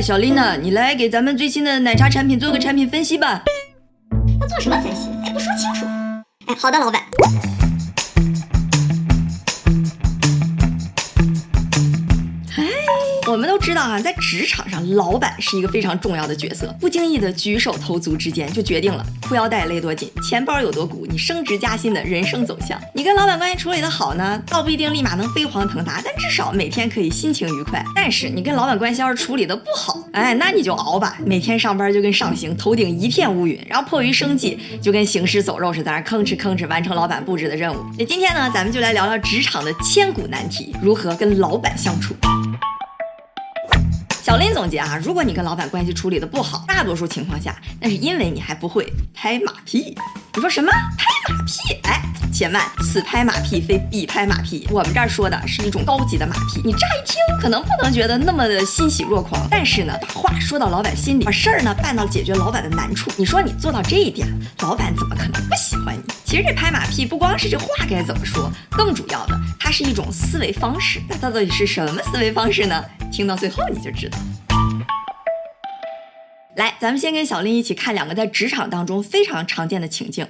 小丽娜？你来给咱们最新的奶茶产品做个产品分析吧。要做什么分析？哎，不说清楚。哎，好的，老板。我们都知道啊，在职场上，老板是一个非常重要的角色。不经意的举手投足之间，就决定了裤腰带勒多紧，钱包有多鼓，你升职加薪的人生走向。你跟老板关系处理的好呢，倒不一定立马能飞黄腾达，但至少每天可以心情愉快。但是你跟老板关系要是处理的不好，哎，那你就熬吧，每天上班就跟上刑，头顶一片乌云，然后迫于生计，就跟行尸走肉似的，在那吭哧吭哧完成老板布置的任务。那今天呢，咱们就来聊聊职场的千古难题，如何跟老板相处。小林总结啊，如果你跟老板关系处理的不好，大多数情况下，那是因为你还不会拍马屁。你说什么拍马屁？哎，且慢，此拍马屁非彼拍马屁。我们这儿说的是一种高级的马屁。你乍一听可能不能觉得那么的欣喜若狂，但是呢，把话说到老板心里，把事儿呢办到解决老板的难处。你说你做到这一点，老板怎么可能不喜欢你？其实这拍马屁不光是这话该怎么说，更主要的，它是一种思维方式。那它到底是什么思维方式呢？听到最后你就知道。来，咱们先跟小林一起看两个在职场当中非常常见的情境。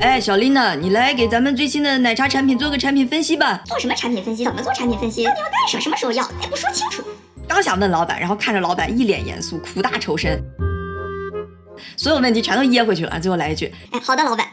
哎，小林呢？你来给咱们最新的奶茶产品做个产品分析吧。做什么产品分析？怎么做产品分析？到底要干什么？什么时候要？哎，不说清楚。刚想问老板，然后看着老板一脸严肃，苦大仇深，所有问题全都噎回去了。最后来一句：哎，好的，老板。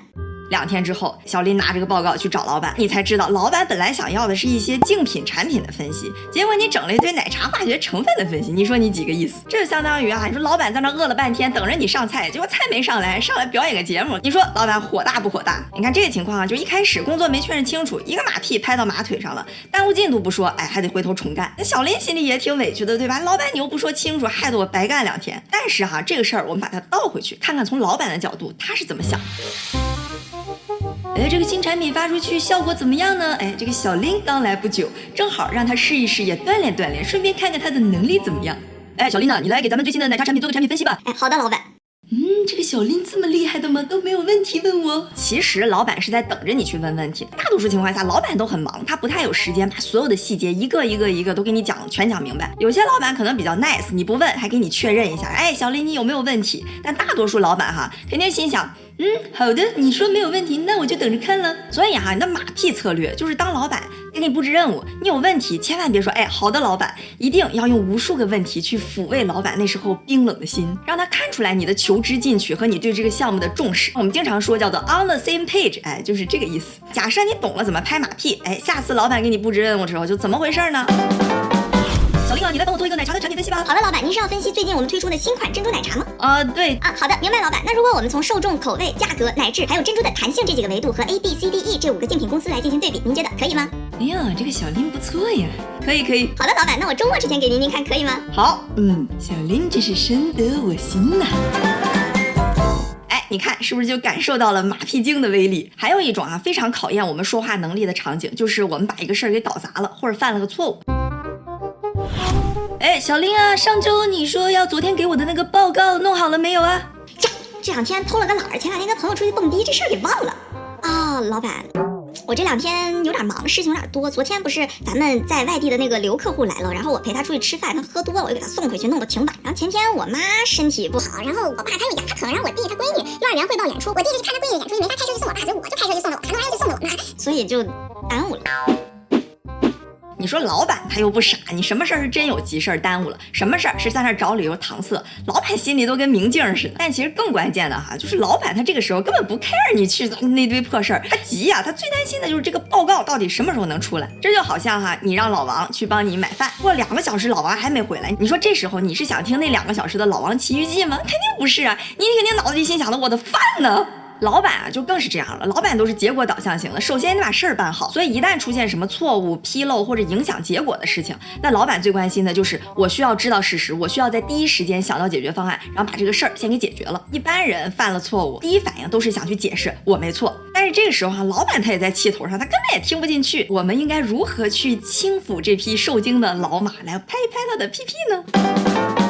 两天之后，小林拿这个报告去找老板，你才知道，老板本来想要的是一些竞品产品的分析，结果你整了一堆奶茶化学成分的分析，你说你几个意思？这就相当于啊，你说老板在那饿了半天等着你上菜，结果菜没上来，上来表演个节目，你说老板火大不火大？你看这个情况啊，就一开始工作没确认清楚，一个马屁拍到马腿上了，耽误进度不说，哎，还得回头重干。那小林心里也挺委屈的，对吧？老板你又不说清楚，害得我白干两天。但是哈，这个事儿我们把它倒回去，看看从老板的角度他是怎么想。哎，这个新产品发出去效果怎么样呢？哎，这个小林刚来不久，正好让他试一试，也锻炼锻炼，顺便看看他的能力怎么样。哎，小林呢，你来给咱们最新的奶茶产品做个产品分析吧。哎，好的，老板。这个小林这么厉害的吗？都没有问题问我。其实老板是在等着你去问问题。大多数情况下，老板都很忙，他不太有时间把所有的细节一个一个一个都给你讲全讲明白。有些老板可能比较 nice，你不问还给你确认一下。哎，小林你有没有问题？但大多数老板哈，肯定心想。嗯，好的，你说没有问题，那我就等着看了。所以哈，你的马屁策略就是当老板给你布置任务，你有问题千万别说，哎，好的，老板，一定要用无数个问题去抚慰老板那时候冰冷的心，让他看出来你的求知进取和你对这个项目的重视。我们经常说叫做 on the same page，哎，就是这个意思。假设你懂了怎么拍马屁，哎，下次老板给你布置任务的时候就怎么回事呢？小丽啊，你来帮我做一个奶茶的产品分析吧。好的，老板，您是要分析最近我们推出的新款珍珠奶茶吗？啊，对啊，好的，明白，老板。那如果我们从受众、口味、价格、奶质，还有珍珠的弹性这几个维度和 A B C D E 这五个竞品公司来进行对比，您觉得可以吗？哎呀，这个小林不错呀，可以可以。好的，老板，那我周末之前给您，您看可以吗？好，嗯，小林真是深得我心呐。哎，你看是不是就感受到了马屁精的威力？还有一种啊，非常考验我们说话能力的场景，就是我们把一个事儿给搞砸了，或者犯了个错误。哎，小林啊，上周你说要昨天给我的那个报告弄好了没有啊？呀，这两天偷了个懒儿，前两天跟朋友出去蹦迪，这事儿给忘了。啊，老板，我这两天有点忙，事情有点多。昨天不是咱们在外地的那个刘客户来了，然后我陪他出去吃饭，他喝多了，我又给他送回去，弄得挺晚。然后前天我妈身体不好，然后我爸他又牙疼，然后我弟他闺女幼儿园汇报演出，我弟就去看他闺女演出，没法开车去送我爸，所以我就开车去送了我爸，弄完又去送了我妈，所以就耽误了。你说老板他又不傻，你什么事儿是真有急事儿耽误了，什么事儿是在那找理由搪塞，老板心里都跟明镜似的。但其实更关键的哈，就是老板他这个时候根本不 care 你去那堆破事儿，他急呀，他最担心的就是这个报告到底什么时候能出来。这就好像哈，你让老王去帮你买饭，过两个小时老王还没回来，你说这时候你是想听那两个小时的《老王奇遇记》吗？肯定不是啊，你肯定脑子里心想的我的饭呢。老板啊，就更是这样了。老板都是结果导向型的，首先你把事儿办好。所以一旦出现什么错误、纰漏或者影响结果的事情，那老板最关心的就是我需要知道事实，我需要在第一时间想到解决方案，然后把这个事儿先给解决了。一般人犯了错误，第一反应都是想去解释我没错。但是这个时候啊，老板他也在气头上，他根本也听不进去。我们应该如何去轻抚这匹受惊的老马，来拍一拍他的屁屁呢？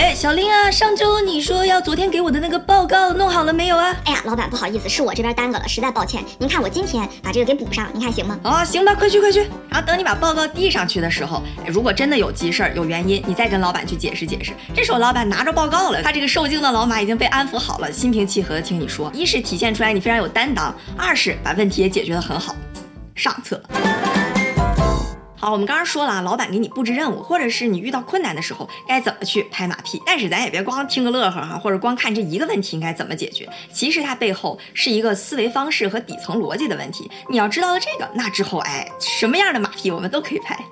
哎，小林啊，上周你说要昨天给我的那个报告弄好了没有啊？哎呀，老板不好意思，是我这边耽搁了，实在抱歉。您看我今天把这个给补上，您看行吗？啊，行吧，快去快去。然后等你把报告递上去的时候，哎，如果真的有急事儿有原因，你再跟老板去解释解释。这时候老板拿着报告了，他这个受惊的老马已经被安抚好了，心平气和的听你说。一是体现出来你非常有担当，二是把问题也解决得很好，上策。好，我们刚刚说了啊，老板给你布置任务，或者是你遇到困难的时候，该怎么去拍马屁？但是咱也别光听个乐呵哈，或者光看这一个问题应该怎么解决。其实它背后是一个思维方式和底层逻辑的问题。你要知道了这个，那之后，哎，什么样的马屁我们都可以拍。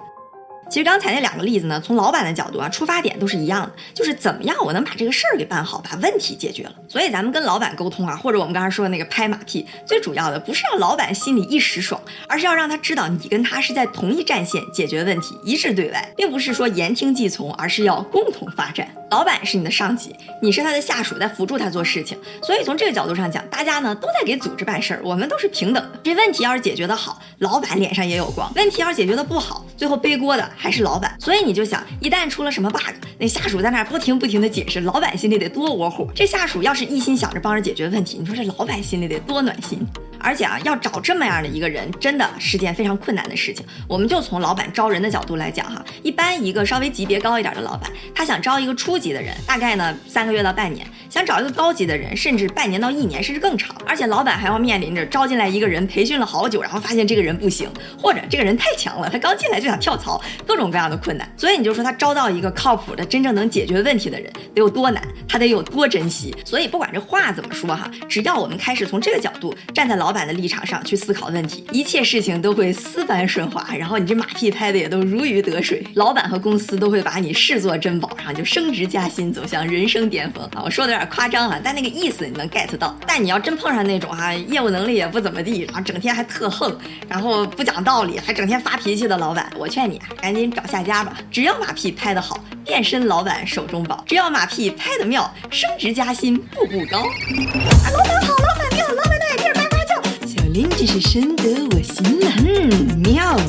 其实刚才那两个例子呢，从老板的角度啊，出发点都是一样的，就是怎么样我能把这个事儿给办好，把问题解决了。所以咱们跟老板沟通啊，或者我们刚才说的那个拍马屁，最主要的不是让老板心里一时爽，而是要让他知道你跟他是在同一战线解决问题，一致对外，并不是说言听计从，而是要共同发展。老板是你的上级，你是他的下属，在辅助他做事情。所以从这个角度上讲，大家呢都在给组织办事儿，我们都是平等的。这问题要是解决的好，老板脸上也有光；问题要是解决的不好，最后背锅的。还是老板，所以你就想，一旦出了什么 bug，那下属在那儿不停不停的解释，老板心里得多窝火。这下属要是一心想着帮着解决问题，你说这老板心里得多暖心。而且啊，要找这么样的一个人，真的是件非常困难的事情。我们就从老板招人的角度来讲哈，一般一个稍微级别高一点的老板，他想招一个初级的人，大概呢三个月到半年；想找一个高级的人，甚至半年到一年，甚至更长。而且老板还要面临着招进来一个人，培训了好久，然后发现这个人不行，或者这个人太强了，他刚进来就想跳槽。各种各样的困难，所以你就说他招到一个靠谱的、真正能解决问题的人得有多难，他得有多珍惜。所以不管这话怎么说哈，只要我们开始从这个角度站在老板的立场上去思考问题，一切事情都会丝般顺滑，然后你这马屁拍的也都如鱼得水，老板和公司都会把你视作珍宝，然后就升职加薪，走向人生巅峰啊！我说的点夸张啊，但那个意思你能 get 到。但你要真碰上那种哈，业务能力也不怎么地，然后整天还特横，然后不讲道理，还整天发脾气的老板，我劝你啊赶紧。找下家吧，只要马屁拍得好，变身老板手中宝；只要马屁拍得妙，升职加薪步步高。啊老板好，老板妙，老板的 idea 叭叭叫。小林真是深得我心了，嗯，妙啊！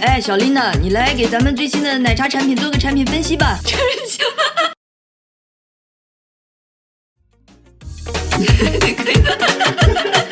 哎，小林呐，你来给咱们最新的奶茶产品做个产品分析吧。真行。Tic.